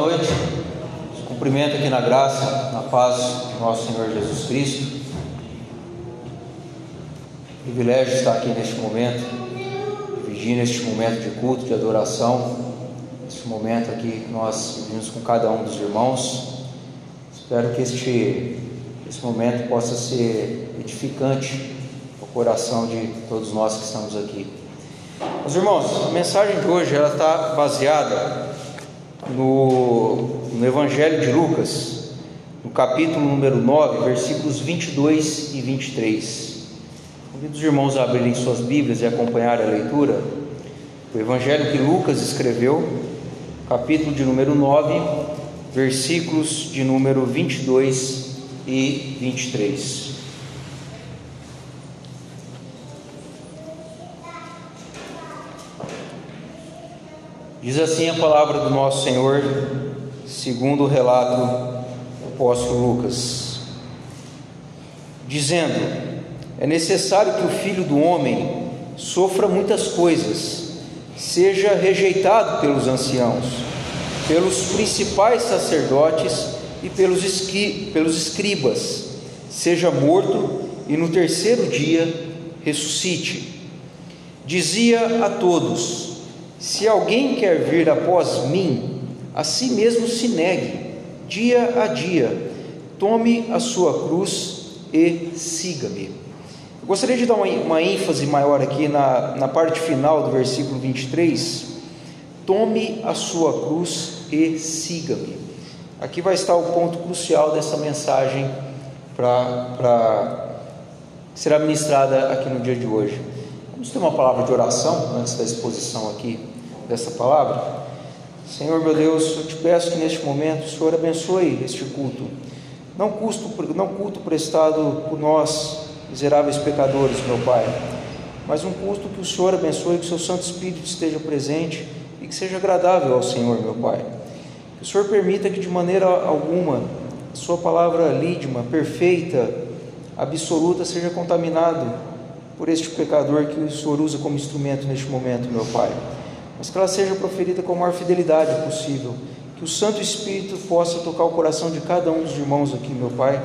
Boa noite. Cumprimento aqui na graça, na paz de nosso Senhor Jesus Cristo. Privilégio estar aqui neste momento, dividindo este momento de culto, de adoração, este momento aqui nós vivemos com cada um dos irmãos. Espero que este, este momento possa ser edificante ao coração de todos nós que estamos aqui. Meus irmãos, a mensagem de hoje ela está baseada no, no Evangelho de Lucas, no capítulo número 9, versículos 22 e 23. Convido os irmãos a abrirem suas Bíblias e acompanhar a leitura. O Evangelho que Lucas escreveu, capítulo de número 9, versículos de número 22 e 23. Diz assim a palavra do nosso Senhor, segundo o relato do apóstolo Lucas, dizendo: É necessário que o filho do homem sofra muitas coisas, seja rejeitado pelos anciãos, pelos principais sacerdotes e pelos, esqui, pelos escribas, seja morto e no terceiro dia ressuscite. Dizia a todos: se alguém quer vir após mim, a si mesmo se negue, dia a dia, tome a sua cruz e siga-me. Gostaria de dar uma, uma, ênfase maior aqui na, na parte final do versículo 23. Tome a sua cruz e siga-me. Aqui vai estar o ponto crucial dessa mensagem para será ministrada aqui no dia de hoje. Vamos ter uma palavra de oração antes da exposição aqui dessa palavra. Senhor meu Deus, eu te peço que neste momento o Senhor abençoe este culto. Não, custo, não culto prestado por nós, miseráveis pecadores, meu Pai, mas um culto que o Senhor abençoe, que o seu Santo Espírito esteja presente e que seja agradável ao Senhor, meu Pai. Que o Senhor permita que de maneira alguma a Sua palavra lídima, perfeita, absoluta, seja contaminado por este pecador que o Senhor usa como instrumento neste momento, meu Pai. Mas que ela seja proferida com a maior fidelidade possível. Que o Santo Espírito possa tocar o coração de cada um dos irmãos aqui, meu Pai,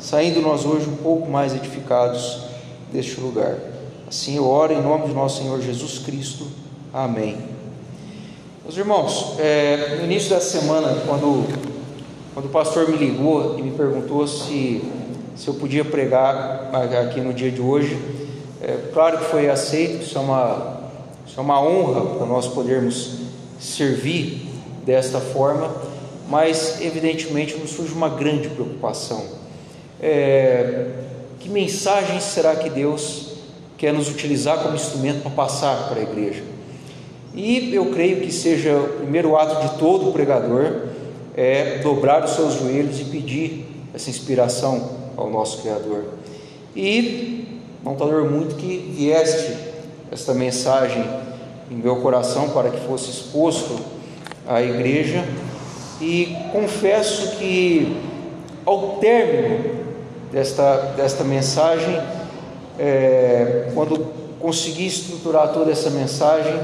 saindo nós hoje um pouco mais edificados deste lugar. Assim eu oro em nome de nosso Senhor Jesus Cristo. Amém. Meus irmãos, é, no início da semana, quando, quando o pastor me ligou e me perguntou se, se eu podia pregar aqui no dia de hoje, é, claro que foi aceito, isso é uma, isso é uma honra para nós podermos servir desta forma, mas evidentemente nos surge uma grande preocupação. É, que mensagem será que Deus quer nos utilizar como instrumento para passar para a igreja? E eu creio que seja o primeiro ato de todo pregador é dobrar os seus joelhos e pedir essa inspiração ao nosso Criador. E Contador, muito que vieste esta mensagem em meu coração para que fosse exposto à igreja e confesso que ao término desta, desta mensagem, é, quando consegui estruturar toda essa mensagem,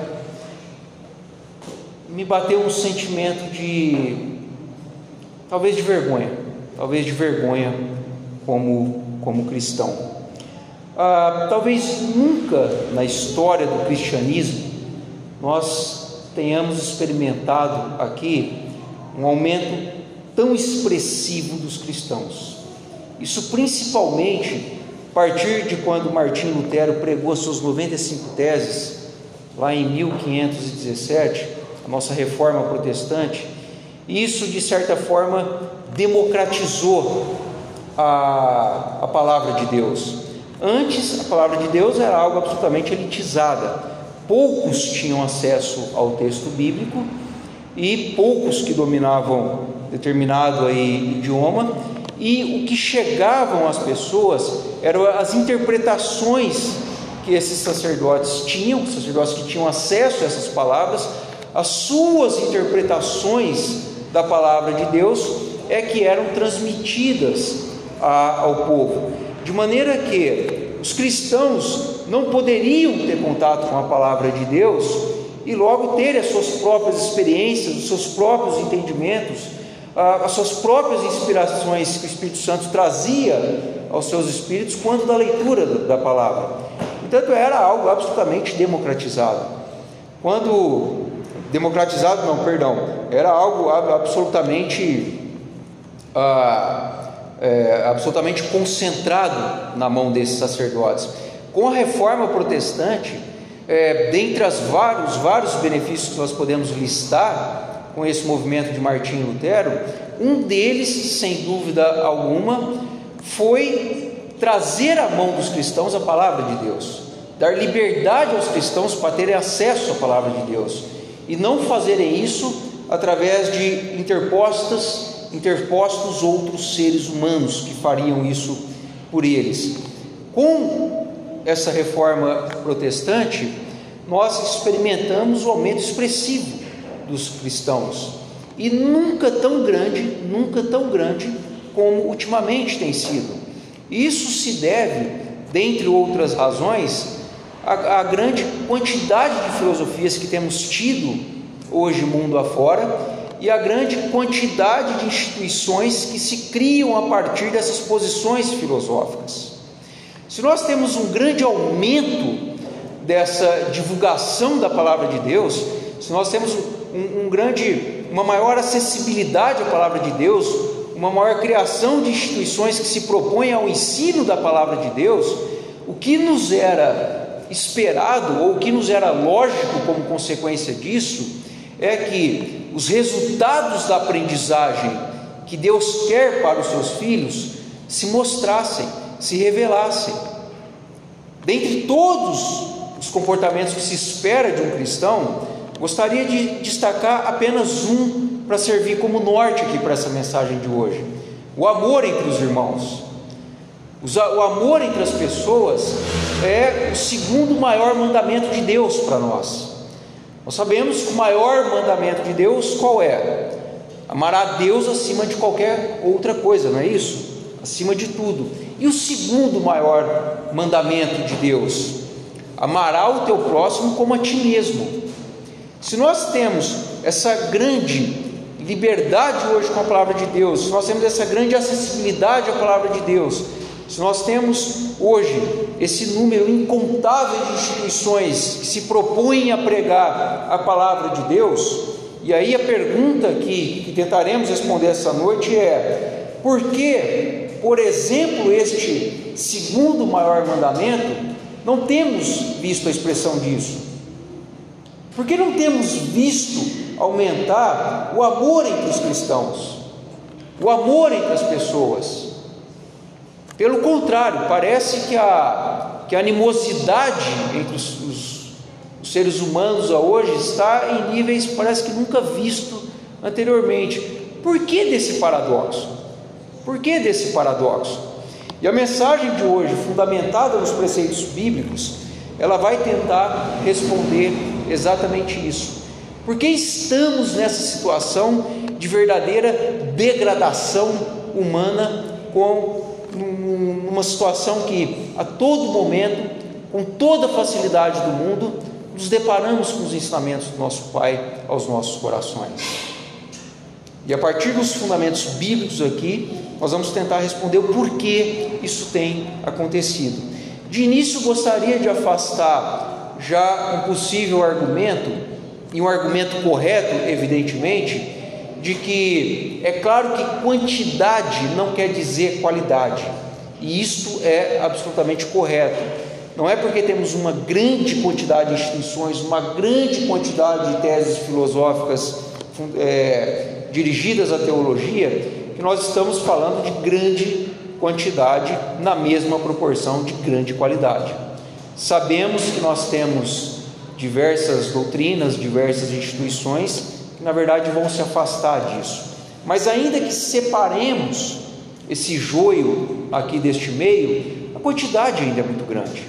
me bateu um sentimento de talvez de vergonha, talvez de vergonha como, como cristão. Ah, talvez nunca na história do cristianismo nós tenhamos experimentado aqui um aumento tão expressivo dos cristãos. Isso principalmente a partir de quando Martim Lutero pregou as suas 95 teses, lá em 1517, a nossa reforma protestante. Isso, de certa forma, democratizou a, a palavra de Deus. Antes, a palavra de Deus era algo absolutamente elitizada. Poucos tinham acesso ao texto bíblico e poucos que dominavam determinado aí, idioma, e o que chegavam às pessoas eram as interpretações que esses sacerdotes tinham, sacerdotes que tinham acesso a essas palavras, as suas interpretações da palavra de Deus é que eram transmitidas a, ao povo de maneira que os cristãos não poderiam ter contato com a palavra de Deus e logo ter as suas próprias experiências, os seus próprios entendimentos, as suas próprias inspirações que o Espírito Santo trazia aos seus espíritos quando da leitura da palavra. Portanto, era algo absolutamente democratizado. Quando democratizado, não, perdão, era algo absolutamente ah, é, absolutamente concentrado na mão desses sacerdotes. Com a reforma protestante, é, dentre os vários, vários benefícios que nós podemos listar com esse movimento de Martinho Lutero, um deles, sem dúvida alguma, foi trazer à mão dos cristãos a palavra de Deus, dar liberdade aos cristãos para terem acesso à palavra de Deus e não fazerem isso através de interpostas, interpostos outros seres humanos que fariam isso por eles. Com essa reforma protestante, nós experimentamos o um aumento expressivo dos cristãos e nunca tão grande, nunca tão grande como ultimamente tem sido. Isso se deve, dentre outras razões, à, à grande quantidade de filosofias que temos tido hoje mundo afora e a grande quantidade de instituições que se criam a partir dessas posições filosóficas. Se nós temos um grande aumento dessa divulgação da palavra de Deus, se nós temos um, um grande, uma maior acessibilidade à palavra de Deus, uma maior criação de instituições que se propõem ao ensino da palavra de Deus, o que nos era esperado ou o que nos era lógico como consequência disso é que os resultados da aprendizagem que Deus quer para os seus filhos se mostrassem se revelassem. Dentre todos os comportamentos que se espera de um cristão, gostaria de destacar apenas um para servir como norte aqui para essa mensagem de hoje: o amor entre os irmãos. O amor entre as pessoas é o segundo maior mandamento de Deus para nós. Nós sabemos que o maior mandamento de Deus qual é? Amar a Deus acima de qualquer outra coisa, não é isso? Acima de tudo. E o segundo maior mandamento de Deus: amará o teu próximo como a ti mesmo. Se nós temos essa grande liberdade hoje com a palavra de Deus, se nós temos essa grande acessibilidade à palavra de Deus, se nós temos hoje esse número incontável de instituições que se propõem a pregar a palavra de Deus, e aí a pergunta que, que tentaremos responder essa noite é: por que por exemplo, este segundo maior mandamento, não temos visto a expressão disso. Porque não temos visto aumentar o amor entre os cristãos, o amor entre as pessoas. Pelo contrário, parece que a, que a animosidade entre os, os, os seres humanos hoje está em níveis, parece que nunca visto anteriormente. Por que desse paradoxo? Por que desse paradoxo? E a mensagem de hoje, fundamentada nos preceitos bíblicos, ela vai tentar responder exatamente isso. Por que estamos nessa situação de verdadeira degradação humana, com uma situação que a todo momento, com toda facilidade do mundo, nos deparamos com os ensinamentos do nosso Pai aos nossos corações. E a partir dos fundamentos bíblicos aqui, nós vamos tentar responder o porquê isso tem acontecido. De início, gostaria de afastar já um possível argumento, e um argumento correto, evidentemente, de que é claro que quantidade não quer dizer qualidade, e isto é absolutamente correto. Não é porque temos uma grande quantidade de instituições, uma grande quantidade de teses filosóficas é, dirigidas à teologia, que nós estamos falando de grande quantidade na mesma proporção de grande qualidade. Sabemos que nós temos diversas doutrinas, diversas instituições na verdade vão se afastar disso. Mas ainda que separemos esse joio aqui deste meio, a quantidade ainda é muito grande.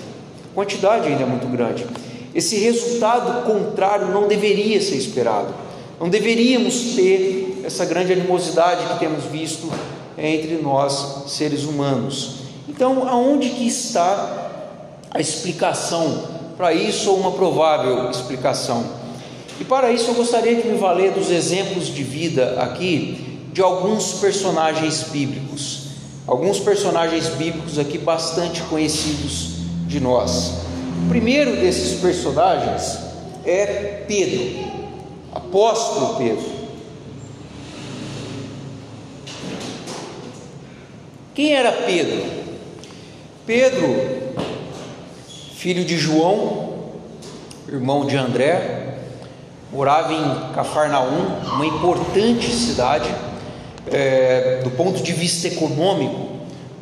A quantidade ainda é muito grande. Esse resultado contrário não deveria ser esperado. Não deveríamos ter essa grande animosidade que temos visto entre nós, seres humanos. Então, aonde que está a explicação para isso ou uma provável explicação? E para isso eu gostaria de me valer dos exemplos de vida aqui de alguns personagens bíblicos. Alguns personagens bíblicos aqui bastante conhecidos de nós. O primeiro desses personagens é Pedro, apóstolo Pedro. Quem era Pedro? Pedro, filho de João, irmão de André, morava em Cafarnaum, uma importante cidade é, do ponto de vista econômico,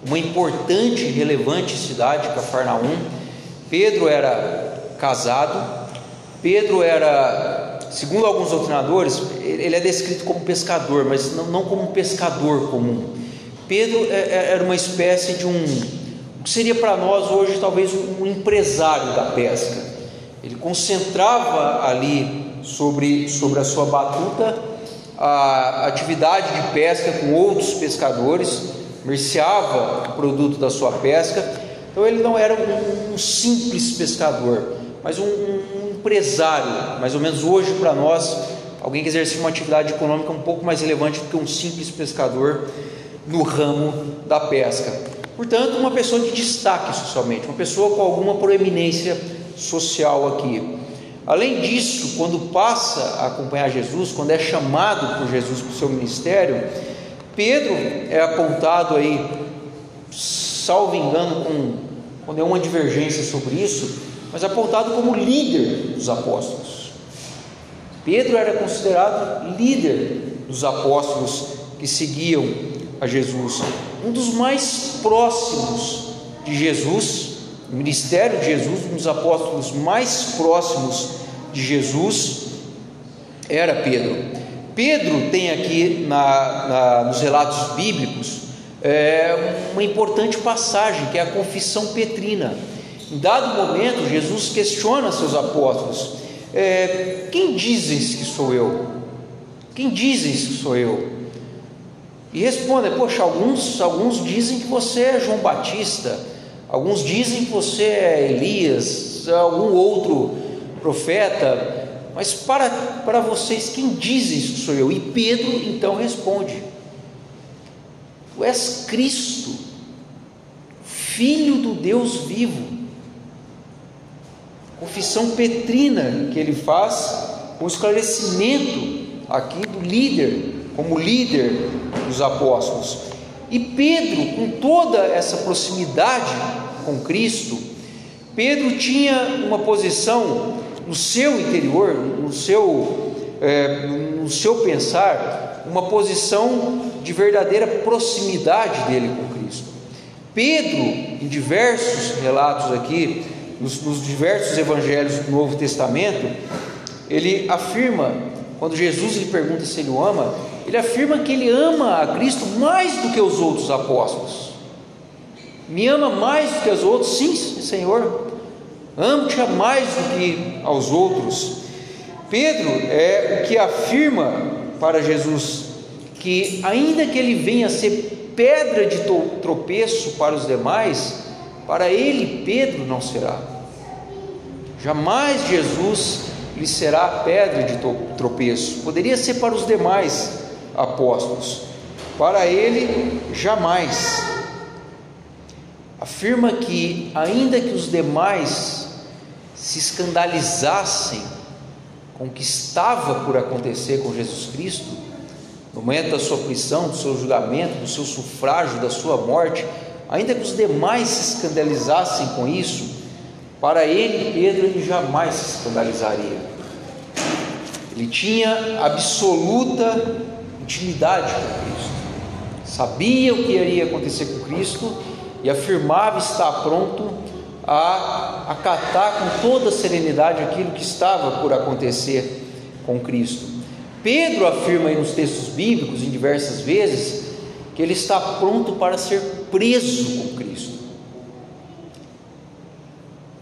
uma importante e relevante cidade, Cafarnaum. Pedro era casado, Pedro era, segundo alguns doutrinadores, ele é descrito como pescador, mas não, como um pescador comum. Pedro é, é, era uma espécie de um, o que seria para nós hoje talvez um empresário da pesca. Ele concentrava ali sobre, sobre a sua batuta a atividade de pesca com outros pescadores, merceava o produto da sua pesca. Então ele não era um, um simples pescador, mas um, um, empresário, mais ou menos hoje para nós, alguém que exerce uma atividade econômica um pouco mais relevante do que um simples pescador no ramo da pesca. Portanto, uma pessoa de destaque socialmente, uma pessoa com alguma proeminência social aqui. Além disso, quando passa a acompanhar Jesus, quando é chamado por Jesus para o seu ministério, Pedro é apontado aí, salvo engano, com, com nenhuma divergência sobre isso, mas apontado como líder dos apóstolos. Pedro era considerado líder dos apóstolos que seguiam a Jesus, um dos mais próximos de Jesus, o ministério de Jesus, um dos apóstolos mais próximos de Jesus era Pedro. Pedro tem aqui na, na, nos relatos bíblicos é, uma importante passagem que é a confissão petrina. Em dado momento, Jesus questiona seus apóstolos: é, Quem dizes que sou eu? Quem dizes que sou eu? E respondem: Poxa, alguns, alguns dizem que você é João Batista, alguns dizem que você é Elias, algum outro profeta, mas para, para vocês, quem diz isso sou eu? E Pedro então responde: Tu és Cristo, Filho do Deus vivo. Confissão petrina que ele faz, com esclarecimento aqui do líder como líder dos apóstolos. E Pedro, com toda essa proximidade com Cristo, Pedro tinha uma posição no seu interior, no seu, é, no seu pensar, uma posição de verdadeira proximidade dele com Cristo. Pedro, em diversos relatos aqui, nos, nos diversos evangelhos do Novo Testamento, ele afirma, quando Jesus lhe pergunta se ele o ama, ele afirma que ele ama a Cristo mais do que os outros apóstolos. Me ama mais do que os outros? Sim, Senhor. Amo-te mais do que aos outros. Pedro é o que afirma para Jesus que, ainda que ele venha a ser pedra de tropeço para os demais, para ele, Pedro, não será. Jamais Jesus lhe será pedra de tropeço. Poderia ser para os demais, apóstolos. Para ele, jamais. Afirma que, ainda que os demais se escandalizassem com o que estava por acontecer com Jesus Cristo, no momento da sua prisão, do seu julgamento, do seu sufrágio, da sua morte, ainda que os demais se escandalizassem com isso, para ele, Pedro, ele jamais se escandalizaria. Ele tinha absoluta intimidade com Cristo, sabia o que iria acontecer com Cristo e afirmava estar pronto a acatar com toda serenidade aquilo que estava por acontecer com Cristo. Pedro afirma aí nos textos bíblicos, em diversas vezes, que ele está pronto para ser preso com Cristo.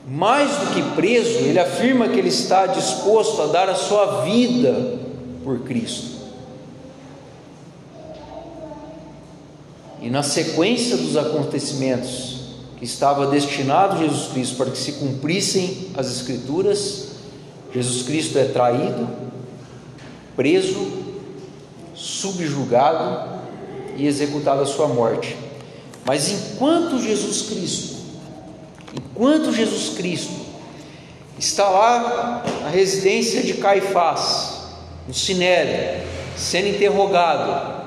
Mais do que preso, ele afirma que ele está disposto a dar a sua vida por Cristo. E na sequência dos acontecimentos que estava destinado Jesus Cristo para que se cumprissem as Escrituras, Jesus Cristo é traído, preso, subjugado e executado a sua morte. Mas enquanto Jesus Cristo, enquanto Jesus Cristo está lá na residência de Caifás, no Sinédrio, sendo interrogado,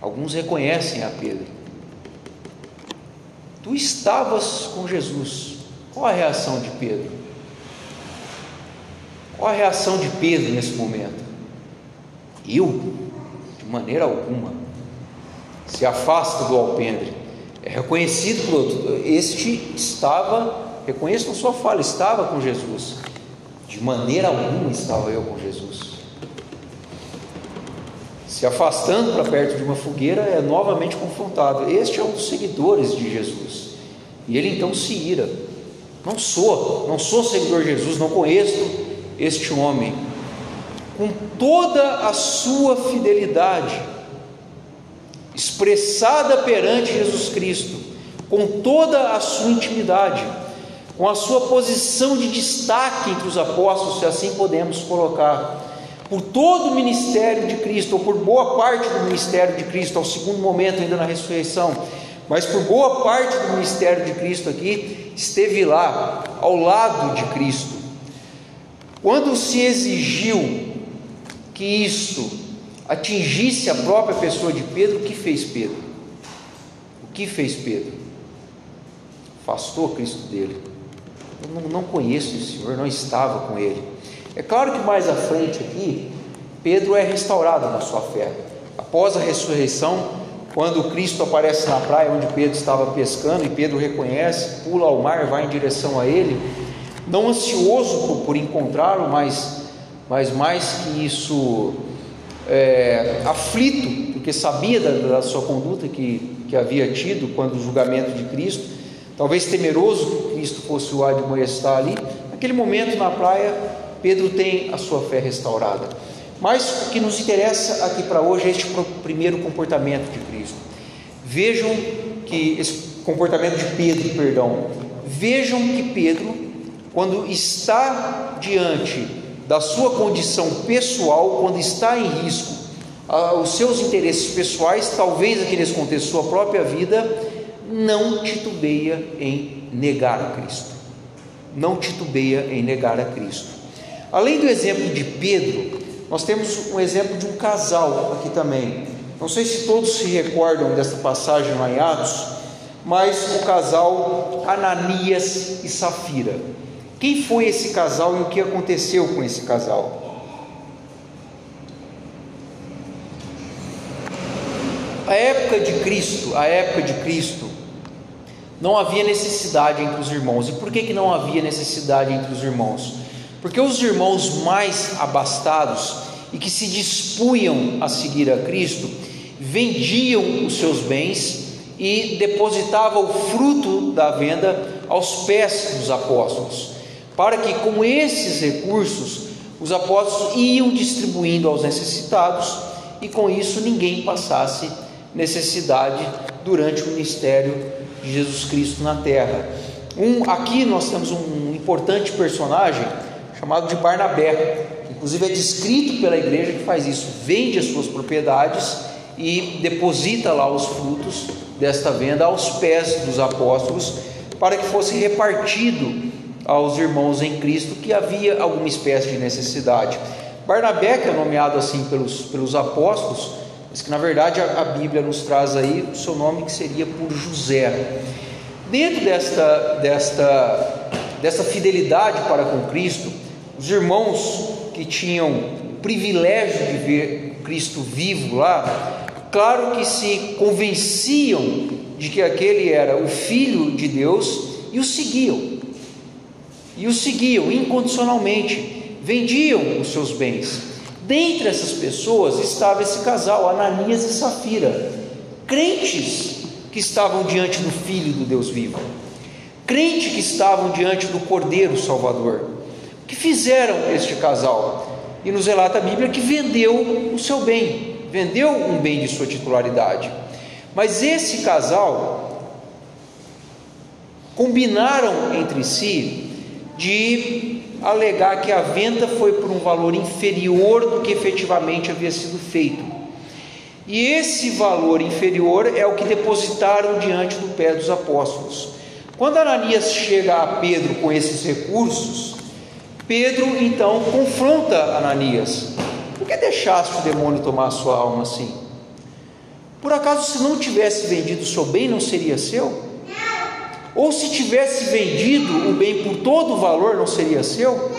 alguns reconhecem a Pedro. Tu estavas com Jesus. Qual a reação de Pedro? Qual a reação de Pedro nesse momento? Eu? De maneira alguma. Se afasta do alpendre. É reconhecido por outro. Este estava, reconheço na sua fala, estava com Jesus. De maneira alguma estava eu com Jesus. Se afastando para perto de uma fogueira, é novamente confrontado. Este é um dos seguidores de Jesus. E ele então se ira. Não sou, não sou seguidor de Jesus, não conheço este homem. Com toda a sua fidelidade, expressada perante Jesus Cristo, com toda a sua intimidade, com a sua posição de destaque entre os apóstolos, se assim podemos colocar, por todo o ministério de Cristo, ou por boa parte do ministério de Cristo, ao segundo momento ainda na ressurreição, mas por boa parte do ministério de Cristo aqui, esteve lá, ao lado de Cristo. Quando se exigiu que isto atingisse a própria pessoa de Pedro, o que fez Pedro? O que fez Pedro? Afastou Cristo dele. Eu não, não conheço esse Senhor, não estava com ele. É claro que mais à frente aqui, Pedro é restaurado na sua fé. Após a ressurreição, quando Cristo aparece na praia onde Pedro estava pescando e Pedro reconhece, pula ao mar, vai em direção a ele, não ansioso por, por encontrá-lo, mas, mas mais que isso é, aflito, porque sabia da, da, sua conduta que, que havia tido quando o julgamento de Cristo, talvez temeroso que Cristo fosse o admoestar ali. Naquele momento na praia, Pedro tem a sua fé restaurada. Mas o que nos interessa aqui para hoje é este primeiro comportamento de Cristo. Vejam que esse comportamento de Pedro, perdão. Vejam que Pedro, quando está diante da sua condição pessoal, quando está em risco, os seus interesses pessoais, talvez aqueles conter sua própria vida, não titubeia em negar a Cristo. Não titubeia em negar a Cristo. Além do exemplo de Pedro, nós temos um exemplo de um casal aqui também. Não sei se todos se recordam desta passagem em Atos, mas o casal Ananias e Safira. Quem foi esse casal e o que aconteceu com esse casal? A época de Cristo, a época de Cristo, não havia necessidade entre os irmãos. E por que, que não havia necessidade entre os irmãos? Porque os irmãos mais abastados e que se dispunham a seguir a Cristo, vendiam os seus bens e depositavam o fruto da venda aos pés dos apóstolos para que com esses recursos os apóstolos iam distribuindo aos necessitados e com isso ninguém passasse necessidade durante o ministério de Jesus Cristo na terra. Um, aqui nós temos um importante personagem chamado de Barnabé, inclusive é descrito pela igreja que faz isso, vende as suas propriedades e deposita lá os frutos desta venda aos pés dos apóstolos para que fosse repartido aos irmãos em Cristo que havia alguma espécie de necessidade. Barnabé, que é nomeado assim pelos, pelos apóstolos, mas que na verdade a, a Bíblia nos traz aí o seu nome que seria por José. Dentro desta, desta, desta fidelidade para com Cristo, os irmãos que tinham o privilégio de ver Cristo vivo lá, claro que se convenciam de que aquele era o Filho de Deus e o seguiam e o seguiam incondicionalmente, vendiam os seus bens. Dentre essas pessoas estava esse casal, Ananias e Safira, crentes que estavam diante do Filho do Deus vivo, crentes que estavam diante do Cordeiro Salvador. O que fizeram este casal? E nos relata a Bíblia que vendeu o seu bem, vendeu um bem de sua titularidade. Mas esse casal combinaram entre si de alegar que a venda foi por um valor inferior do que efetivamente havia sido feito. E esse valor inferior é o que depositaram diante do pé dos apóstolos. Quando Ananias chega a Pedro com esses recursos, Pedro então confronta Ananias: Por que deixaste o demônio tomar a sua alma assim? Por acaso, se não tivesse vendido o seu bem, não seria seu? Ou se tivesse vendido o bem por todo o valor, não seria seu?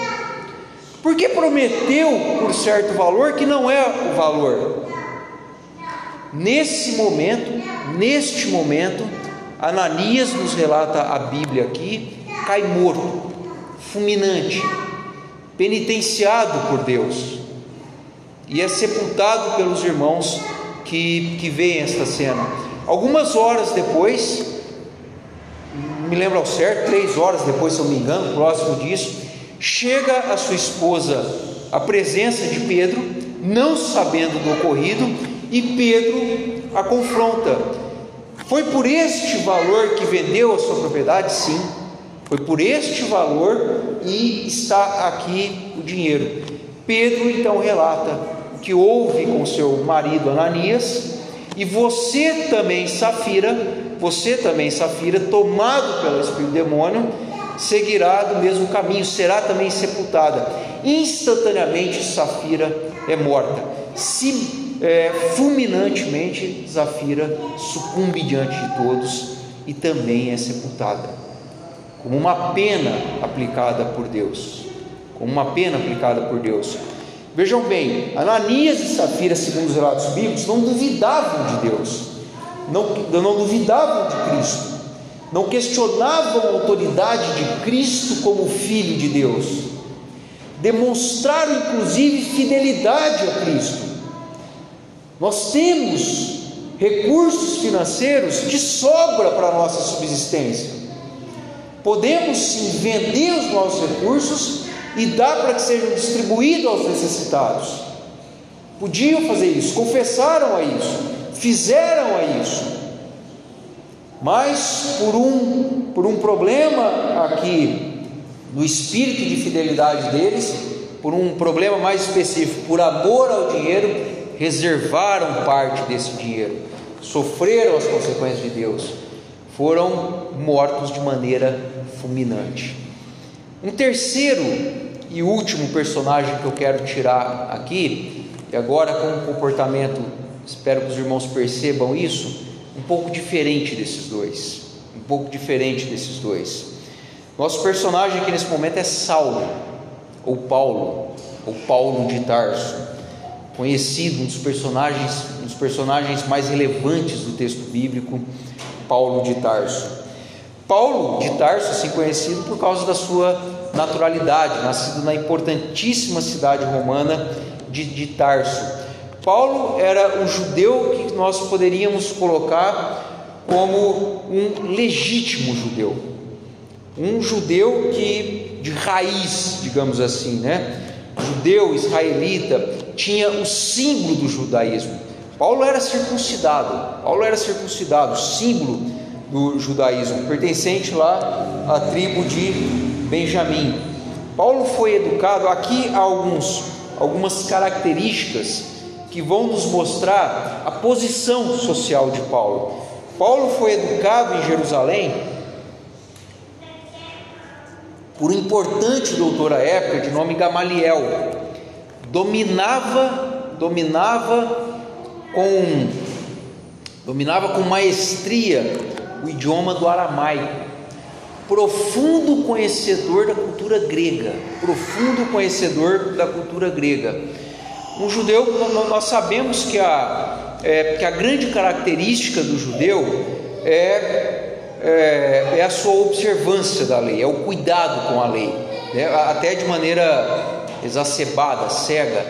Porque prometeu por certo valor que não é o valor. Nesse momento, neste momento, Ananias nos relata a Bíblia aqui, cai morto, fulminante, penitenciado por Deus, e é sepultado pelos irmãos que, que veem esta cena. Algumas horas depois, me lembro ao certo, três horas depois, se eu me engano, próximo disso, chega a sua esposa à presença de Pedro, não sabendo do ocorrido, e Pedro a confronta. Foi por este valor que vendeu a sua propriedade? Sim, foi por este valor e está aqui o dinheiro. Pedro então relata que houve com seu marido Ananias, e você também, Safira, você também, Safira, tomado pelo espírito demônio, seguirá do mesmo caminho, será também sepultada. Instantaneamente, Safira é morta. Se é, fulminantemente, Zafira sucumbe diante de todos e também é sepultada, como uma pena aplicada por Deus. Como uma pena aplicada por Deus. Vejam bem, Ananias e Safira, segundo os relatos bíblicos, não duvidavam de Deus, não, não duvidavam de Cristo, não questionavam a autoridade de Cristo como Filho de Deus, demonstraram inclusive fidelidade a Cristo nós temos recursos financeiros de sobra para a nossa subsistência. Podemos sim vender os nossos recursos e dar para que sejam distribuídos aos necessitados. Podiam fazer isso, confessaram a isso, fizeram a isso. Mas por um, por um problema aqui no espírito de fidelidade deles, por um problema mais específico, por amor ao dinheiro, reservaram parte desse dinheiro, sofreram as consequências de Deus, foram mortos de maneira fulminante. Um terceiro e último personagem que eu quero tirar aqui, e agora com um comportamento, espero que os irmãos percebam isso, um pouco diferente desses dois, um pouco diferente desses dois. Nosso personagem aqui nesse momento é Saulo, ou Paulo, ou Paulo de Tarso conhecido, um dos personagens, um dos personagens mais relevantes do texto bíblico, Paulo de Tarso. Paulo de Tarso, assim conhecido por causa da sua naturalidade, nascido na importantíssima cidade romana de, de Tarso. Paulo era um judeu que nós poderíamos colocar como um legítimo judeu, um judeu que de raiz, digamos assim, né? Judeu israelita, tinha o símbolo do judaísmo. Paulo era circuncidado, Paulo era circuncidado, símbolo do judaísmo, pertencente lá à tribo de Benjamim. Paulo foi educado, aqui há alguns, algumas características que vão nos mostrar a posição social de Paulo. Paulo foi educado em Jerusalém por um importante doutor à época de nome Gamaliel dominava, dominava com dominava com maestria o idioma do aramaico. Profundo conhecedor da cultura grega, profundo conhecedor da cultura grega. Um judeu, nós sabemos que a, é, que a grande característica do judeu é, é, é, a sua observância da lei, é o cuidado com a lei, né? até de maneira exacerbada, cega,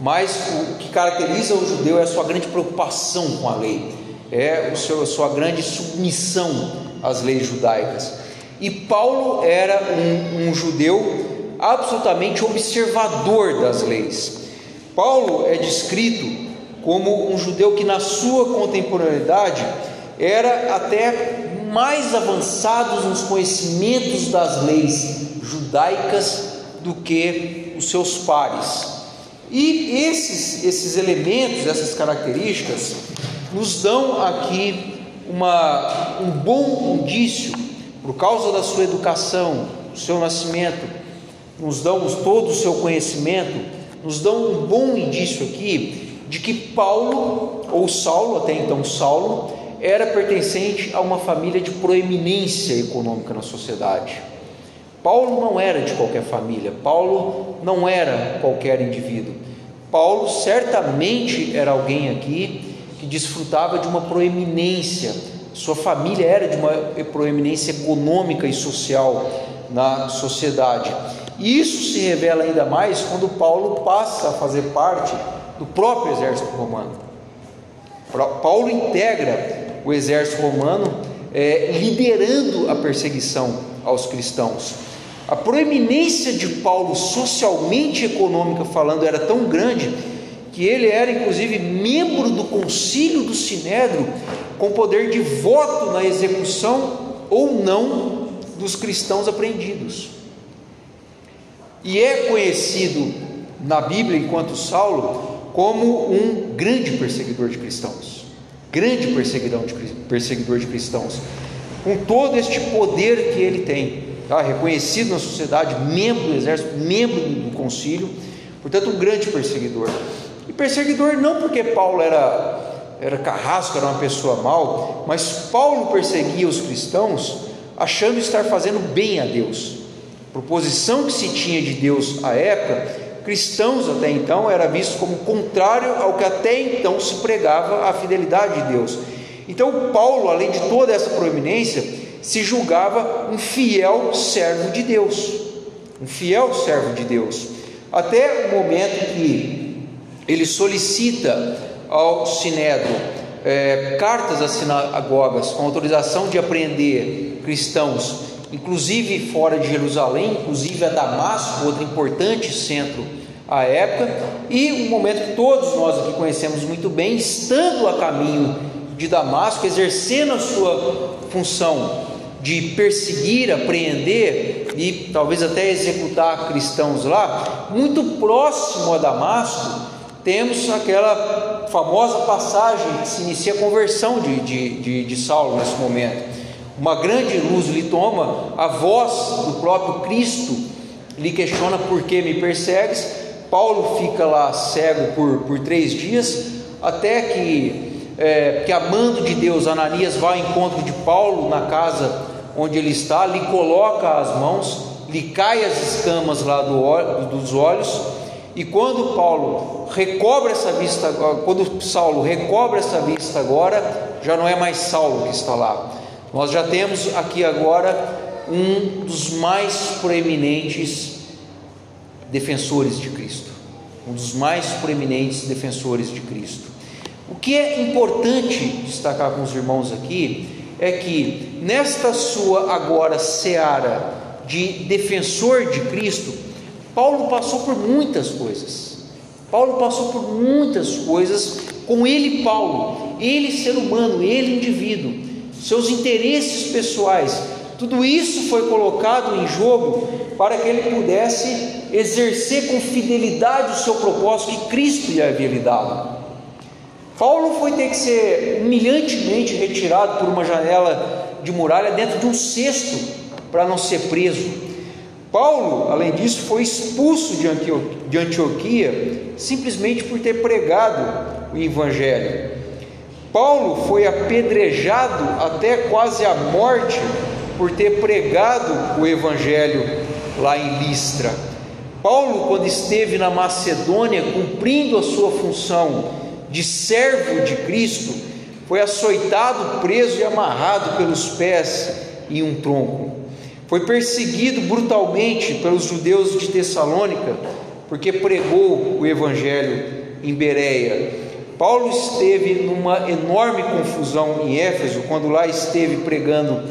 mas o que caracteriza o judeu é a sua grande preocupação com a lei, é a sua grande submissão às leis judaicas. E Paulo era um, um judeu absolutamente observador das leis. Paulo é descrito como um judeu que, na sua contemporaneidade, era até mais avançado nos conhecimentos das leis judaicas do que os seus pares. E esses, esses elementos, essas características, nos dão aqui uma, um bom indício, por causa da sua educação, do seu nascimento, nos dão todo o seu conhecimento, nos dão um bom indício aqui de que Paulo, ou Saulo, até então Saulo, era pertencente a uma família de proeminência econômica na sociedade. Paulo não era de qualquer família, Paulo não era qualquer indivíduo. Paulo certamente era alguém aqui que desfrutava de uma proeminência, sua família era de uma proeminência econômica e social na sociedade. E isso se revela ainda mais quando Paulo passa a fazer parte do próprio exército romano. Paulo integra o exército romano, é, liderando a perseguição aos cristãos. A proeminência de Paulo socialmente e econômica falando era tão grande que ele era inclusive membro do concílio do Sinédrio com poder de voto na execução ou não dos cristãos apreendidos. E é conhecido na Bíblia, enquanto Saulo, como um grande perseguidor de cristãos. Grande perseguidor de, perseguidor de cristãos. Com todo este poder que ele tem, tá? reconhecido na sociedade, membro do exército, membro do concílio, portanto, um grande perseguidor. E perseguidor não porque Paulo era, era carrasco, era uma pessoa mal, mas Paulo perseguia os cristãos achando estar fazendo bem a Deus proposição que se tinha de Deus à época, cristãos até então era visto como contrário ao que até então se pregava a fidelidade de Deus. Então Paulo, além de toda essa proeminência, se julgava um fiel servo de Deus, um fiel servo de Deus, até o momento que ele solicita ao Sinédrio é, cartas às sinagogas com autorização de apreender cristãos inclusive fora de Jerusalém, inclusive a Damasco, outro importante centro à época, e um momento que todos nós aqui conhecemos muito bem, estando a caminho de Damasco, exercendo a sua função de perseguir, apreender e talvez até executar cristãos lá, muito próximo a Damasco, temos aquela famosa passagem que se inicia a conversão de, de, de, de Saulo nesse momento uma grande luz lhe toma, a voz do próprio Cristo lhe questiona por que me persegues. Paulo fica lá cego por, por três dias, até que, é, que amando de Deus, Ananias vai ao encontro de Paulo na casa onde ele está, lhe coloca as mãos, lhe cai as escamas lá do, dos olhos, e quando Paulo recobra essa vista, quando Saulo recobra essa vista agora, já não é mais Saulo que está lá, nós já temos aqui agora um dos mais proeminentes defensores de Cristo, um dos mais proeminentes defensores de Cristo. O que é importante destacar com os irmãos aqui é que nesta sua agora seara de defensor de Cristo, Paulo passou por muitas coisas. Paulo passou por muitas coisas com ele, Paulo, ele ser humano, ele indivíduo seus interesses pessoais, tudo isso foi colocado em jogo para que ele pudesse exercer com fidelidade o seu propósito que Cristo lhe havia lhe dado. Paulo foi ter que ser humilhantemente retirado por uma janela de muralha dentro de um cesto para não ser preso. Paulo, além disso, foi expulso de Antioquia simplesmente por ter pregado o Evangelho. Paulo foi apedrejado até quase a morte por ter pregado o Evangelho lá em Listra. Paulo, quando esteve na Macedônia cumprindo a sua função de servo de Cristo, foi açoitado, preso e amarrado pelos pés em um tronco. Foi perseguido brutalmente pelos judeus de Tessalônica, porque pregou o Evangelho em Bereia. Paulo esteve numa enorme confusão em Éfeso, quando lá esteve pregando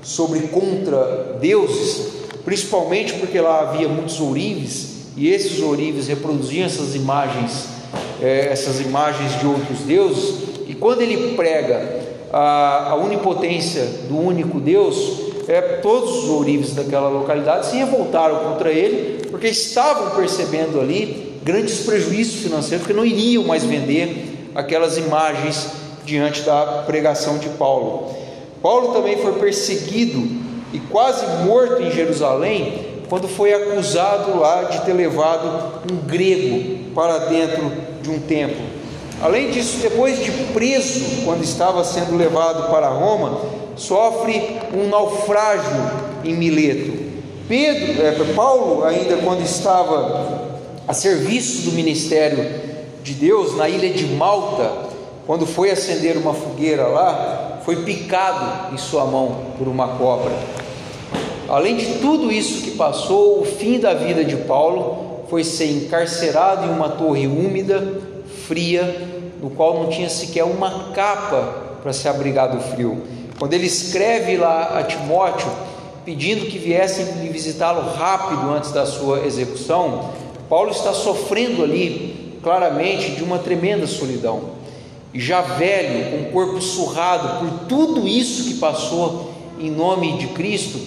sobre contra deuses, principalmente porque lá havia muitos ourives, e esses ourives reproduziam essas imagens, é, essas imagens de outros deuses, e quando ele prega a, onipotência do único Deus, é, todos os ourives daquela localidade se revoltaram contra ele, porque estavam percebendo ali grandes prejuízos financeiros, porque não iriam mais vender aquelas imagens diante da pregação de Paulo. Paulo também foi perseguido e quase morto em Jerusalém quando foi acusado lá de ter levado um grego para dentro de um templo. Além disso, depois de preso, quando estava sendo levado para Roma, sofre um naufrágio em Mileto. Pedro, é, Paulo, ainda quando estava a serviço do ministério de Deus na ilha de Malta, quando foi acender uma fogueira lá, foi picado em sua mão por uma cobra. Além de tudo isso que passou, o fim da vida de Paulo foi ser encarcerado em uma torre úmida, fria, no qual não tinha sequer uma capa para se abrigar do frio. Quando ele escreve lá a Timóteo, pedindo que viessem visitá-lo rápido antes da sua execução, Paulo está sofrendo ali, claramente, de uma tremenda solidão. Já velho, com o corpo surrado por tudo isso que passou em nome de Cristo,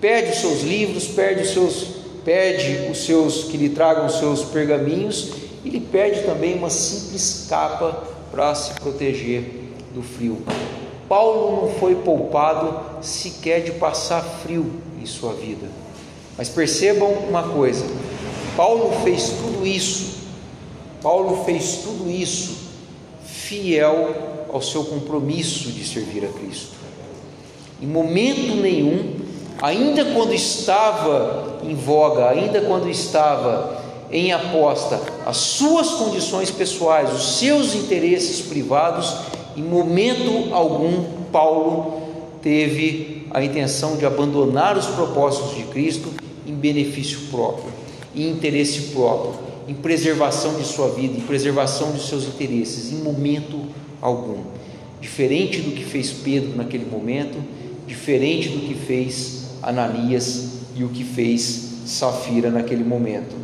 pede os seus livros, pede os seus, pede os seus que lhe tragam os seus pergaminhos e lhe pede também uma simples capa para se proteger do frio. Paulo não foi poupado sequer de passar frio em sua vida. Mas percebam uma coisa: Paulo fez tudo isso, Paulo fez tudo isso fiel ao seu compromisso de servir a Cristo. Em momento nenhum ainda quando estava em voga, ainda quando estava em aposta, as suas condições pessoais, os seus interesses privados, em momento algum, Paulo teve a intenção de abandonar os propósitos de Cristo em benefício próprio, em interesse próprio, em preservação de sua vida, em preservação de seus interesses, em momento algum. Diferente do que fez Pedro naquele momento, diferente do que fez Ananias e o que fez Safira naquele momento.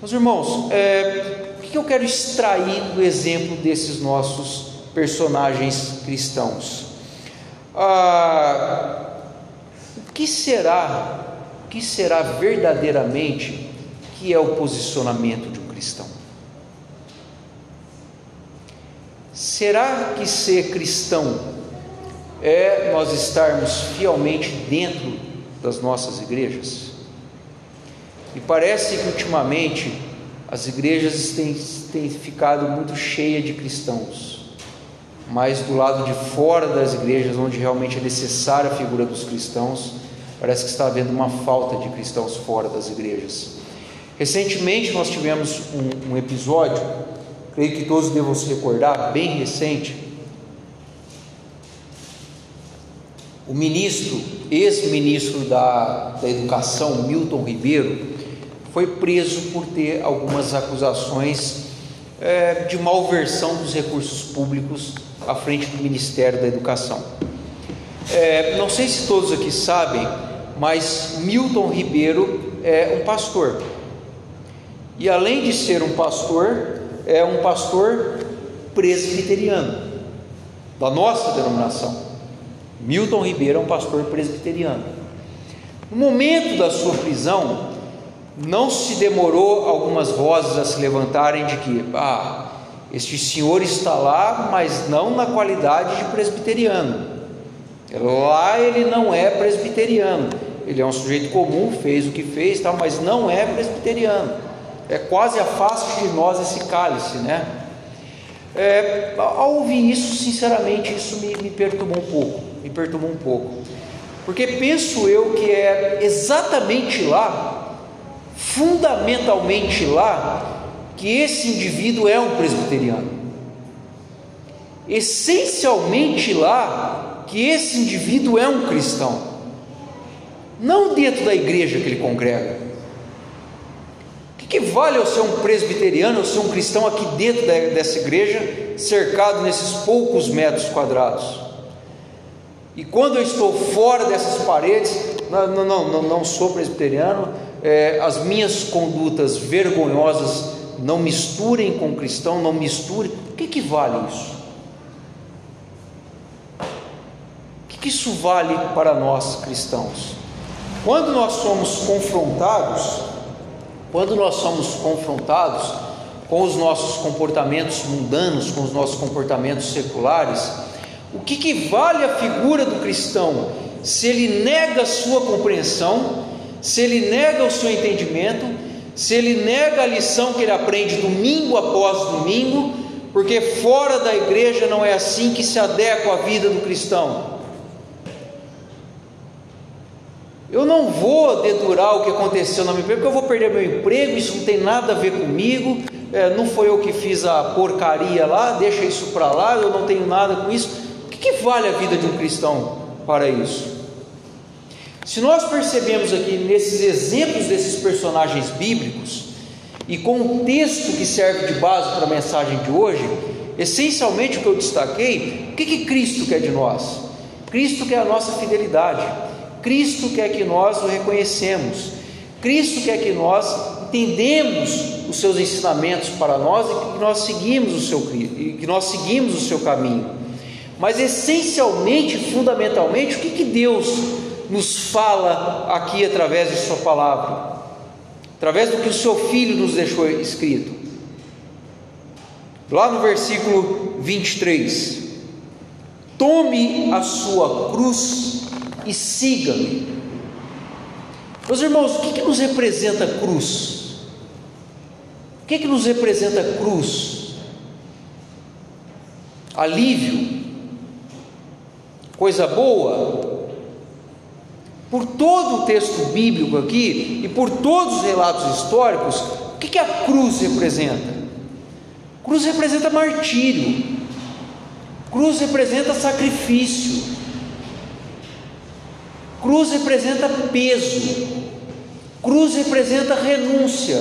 Meus irmãos, é, o que eu quero extrair do exemplo desses nossos personagens cristãos? Ah, o que será, o que será verdadeiramente que é o posicionamento de um cristão? Será que ser cristão é nós estarmos fielmente dentro das nossas igrejas. E parece que ultimamente as igrejas têm, têm ficado muito cheias de cristãos, mas do lado de fora das igrejas, onde realmente é necessária a figura dos cristãos, parece que está havendo uma falta de cristãos fora das igrejas. Recentemente nós tivemos um, um episódio, creio que todos devam se recordar, bem recente, O ministro, ex-ministro da, da Educação, Milton Ribeiro, foi preso por ter algumas acusações é, de malversão dos recursos públicos à frente do Ministério da Educação. É, não sei se todos aqui sabem, mas Milton Ribeiro é um pastor. E além de ser um pastor, é um pastor presbiteriano, da nossa denominação. Milton Ribeiro é um pastor presbiteriano. No momento da sua prisão, não se demorou algumas vozes a se levantarem de que, ah, este senhor está lá, mas não na qualidade de presbiteriano. Lá ele não é presbiteriano. Ele é um sujeito comum, fez o que fez, tal, mas não é presbiteriano. É quase afaste de nós esse cálice, né? É, ao ouvir isso, sinceramente, isso me, me perturbou um pouco me perturbou um pouco, porque penso eu que é exatamente lá, fundamentalmente lá, que esse indivíduo é um presbiteriano, essencialmente lá, que esse indivíduo é um cristão, não dentro da igreja que ele congrega. O vale eu ser um presbiteriano, eu ser um cristão aqui dentro dessa igreja, cercado nesses poucos metros quadrados? E quando eu estou fora dessas paredes, não, não, não, não sou presbiteriano, é, as minhas condutas vergonhosas não misturem com cristão, não misturem. O que, que vale isso? O que, que isso vale para nós cristãos? Quando nós somos confrontados, quando nós somos confrontados com os nossos comportamentos mundanos, com os nossos comportamentos seculares, o que, que vale a figura do cristão se ele nega a sua compreensão, se ele nega o seu entendimento, se ele nega a lição que ele aprende domingo após domingo, porque fora da igreja não é assim que se adequa a vida do cristão. Eu não vou dedurar o que aconteceu na minha empresa, porque eu vou perder meu emprego, isso não tem nada a ver comigo, é, não foi eu que fiz a porcaria lá, deixa isso para lá, eu não tenho nada com isso. O que, que vale a vida de um cristão para isso? Se nós percebemos aqui nesses exemplos desses personagens bíblicos, e com o texto que serve de base para a mensagem de hoje, essencialmente o que eu destaquei, o que, que Cristo quer de nós? Cristo quer a nossa fidelidade, Cristo quer que nós o reconhecemos, Cristo quer que nós entendemos os seus ensinamentos para nós e que nós seguimos o seu, que nós seguimos o seu caminho. Mas essencialmente, fundamentalmente, o que, que Deus nos fala aqui através de Sua palavra, através do que o Seu Filho nos deixou escrito. Lá no versículo 23: Tome a sua cruz e siga-me. Meus irmãos, o que, que nos representa a cruz? O que, que nos representa a cruz? Alívio? Coisa boa? por todo o texto bíblico aqui e por todos os relatos históricos, o que, que a cruz representa? Cruz representa martírio, cruz representa sacrifício, cruz representa peso, cruz representa renúncia.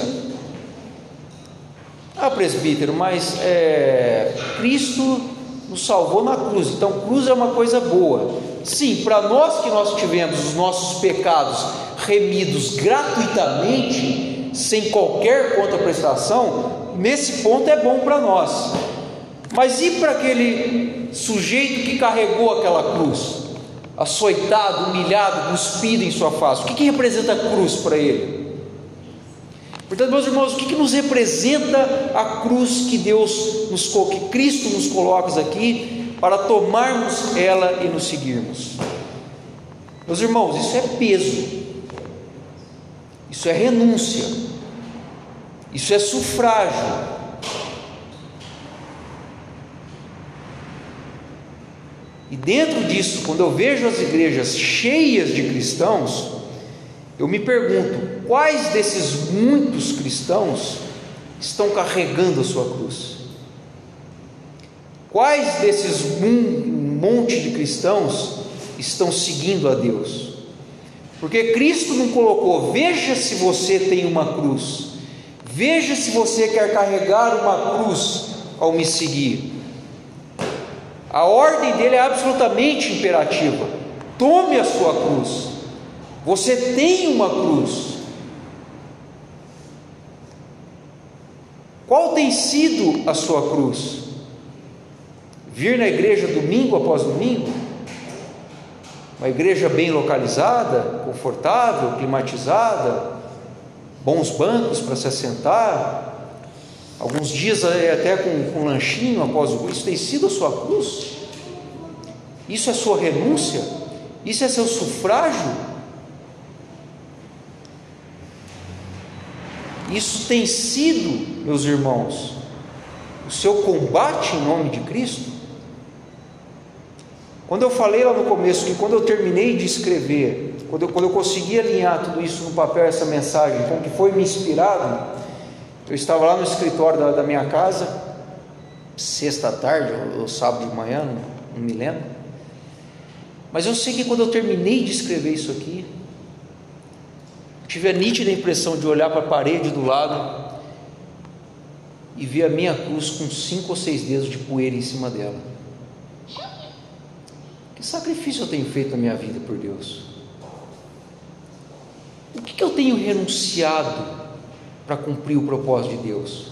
Ah, presbítero, mas é, Cristo nos salvou na cruz, então cruz é uma coisa boa. Sim, para nós que nós tivemos os nossos pecados remidos gratuitamente, sem qualquer contraprestação, nesse ponto é bom para nós. Mas e para aquele sujeito que carregou aquela cruz, açoitado, humilhado, cuspido em sua face? O que, que representa a cruz para ele? Portanto, meus irmãos, o que, que nos representa a cruz que Deus nos que Cristo nos coloca aqui para tomarmos ela e nos seguirmos. Meus irmãos, isso é peso, isso é renúncia, isso é sufrágio. E dentro disso, quando eu vejo as igrejas cheias de cristãos, eu me pergunto: quais desses muitos cristãos estão carregando a sua cruz? Quais desses um monte de cristãos estão seguindo a Deus? Porque Cristo não colocou, veja se você tem uma cruz, veja se você quer carregar uma cruz ao me seguir. A ordem dele é absolutamente imperativa: tome a sua cruz. Você tem uma cruz. Qual tem sido a sua cruz? vir na igreja domingo após domingo, uma igreja bem localizada, confortável, climatizada, bons bancos para se assentar, alguns dias até com, com lanchinho após o isso tem sido a sua cruz, isso é sua renúncia, isso é seu sufrágio, isso tem sido, meus irmãos, o seu combate em nome de Cristo. Quando eu falei lá no começo que quando eu terminei de escrever, quando eu, quando eu consegui alinhar tudo isso no papel, essa mensagem, com o que foi me inspirado, eu estava lá no escritório da, da minha casa, sexta tarde ou, ou sábado de manhã, não, não me lembro. Mas eu sei que quando eu terminei de escrever isso aqui, tive a nítida impressão de olhar para a parede do lado e ver a minha cruz com cinco ou seis dedos de poeira em cima dela. Que sacrifício eu tenho feito na minha vida por Deus? O que, que eu tenho renunciado para cumprir o propósito de Deus?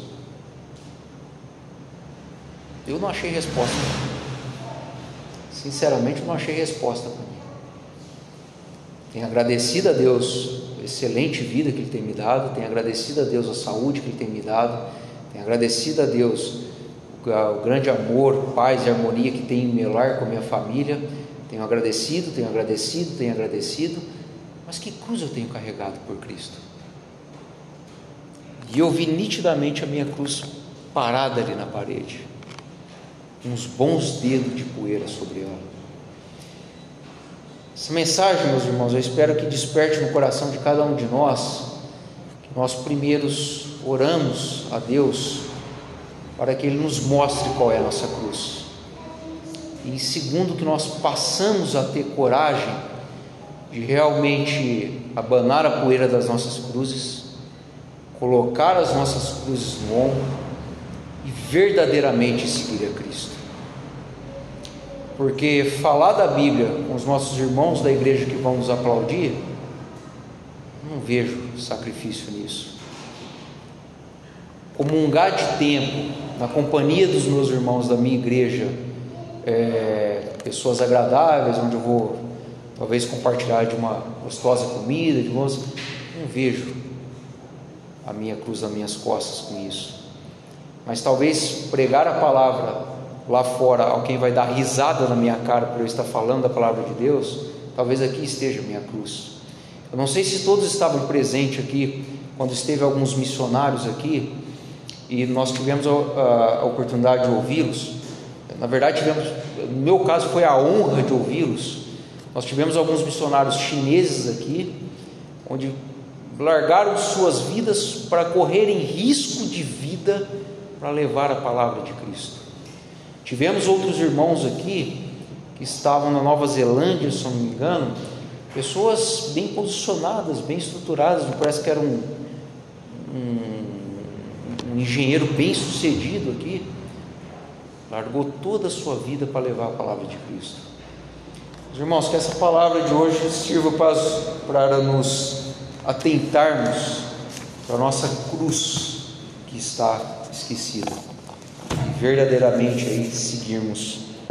Eu não achei resposta. sinceramente, não achei resposta para mim. Tenho agradecido a Deus a excelente vida que Ele tem me dado, tenho agradecido a Deus a saúde que Ele tem me dado, tenho agradecido a Deus o grande amor, paz e harmonia que tem em meu lar com a minha família. Tenho agradecido, tenho agradecido, tenho agradecido, mas que cruz eu tenho carregado por Cristo? E eu vi nitidamente a minha cruz parada ali na parede, uns bons dedos de poeira sobre ela. Essa mensagem, meus irmãos, eu espero que desperte no coração de cada um de nós, que nós primeiros oramos a Deus para que Ele nos mostre qual é a nossa cruz. E segundo, que nós passamos a ter coragem de realmente abanar a poeira das nossas cruzes, colocar as nossas cruzes no ombro e verdadeiramente seguir a Cristo. Porque falar da Bíblia com os nossos irmãos da igreja que vão nos aplaudir, não vejo sacrifício nisso. Comungar de tempo na companhia dos meus irmãos da minha igreja, é, pessoas agradáveis, onde eu vou talvez compartilhar de uma gostosa comida, de música, não vejo a minha cruz nas minhas costas com isso. Mas talvez pregar a palavra lá fora, alguém vai dar risada na minha cara por eu estar falando da palavra de Deus, talvez aqui esteja a minha cruz. Eu não sei se todos estavam presentes aqui quando esteve alguns missionários aqui e nós tivemos a, a oportunidade de ouvi-los. Na verdade, tivemos, no meu caso, foi a honra de ouvi-los. Nós tivemos alguns missionários chineses aqui, onde largaram suas vidas para correrem risco de vida para levar a palavra de Cristo. Tivemos outros irmãos aqui que estavam na Nova Zelândia, se não me engano, pessoas bem posicionadas, bem estruturadas, parece que era um, um, um engenheiro bem sucedido aqui, largou toda a sua vida para levar a palavra de Cristo. Os irmãos, que essa palavra de hoje sirva para, para nos atentarmos para a nossa cruz que está esquecida. E verdadeiramente aí seguirmos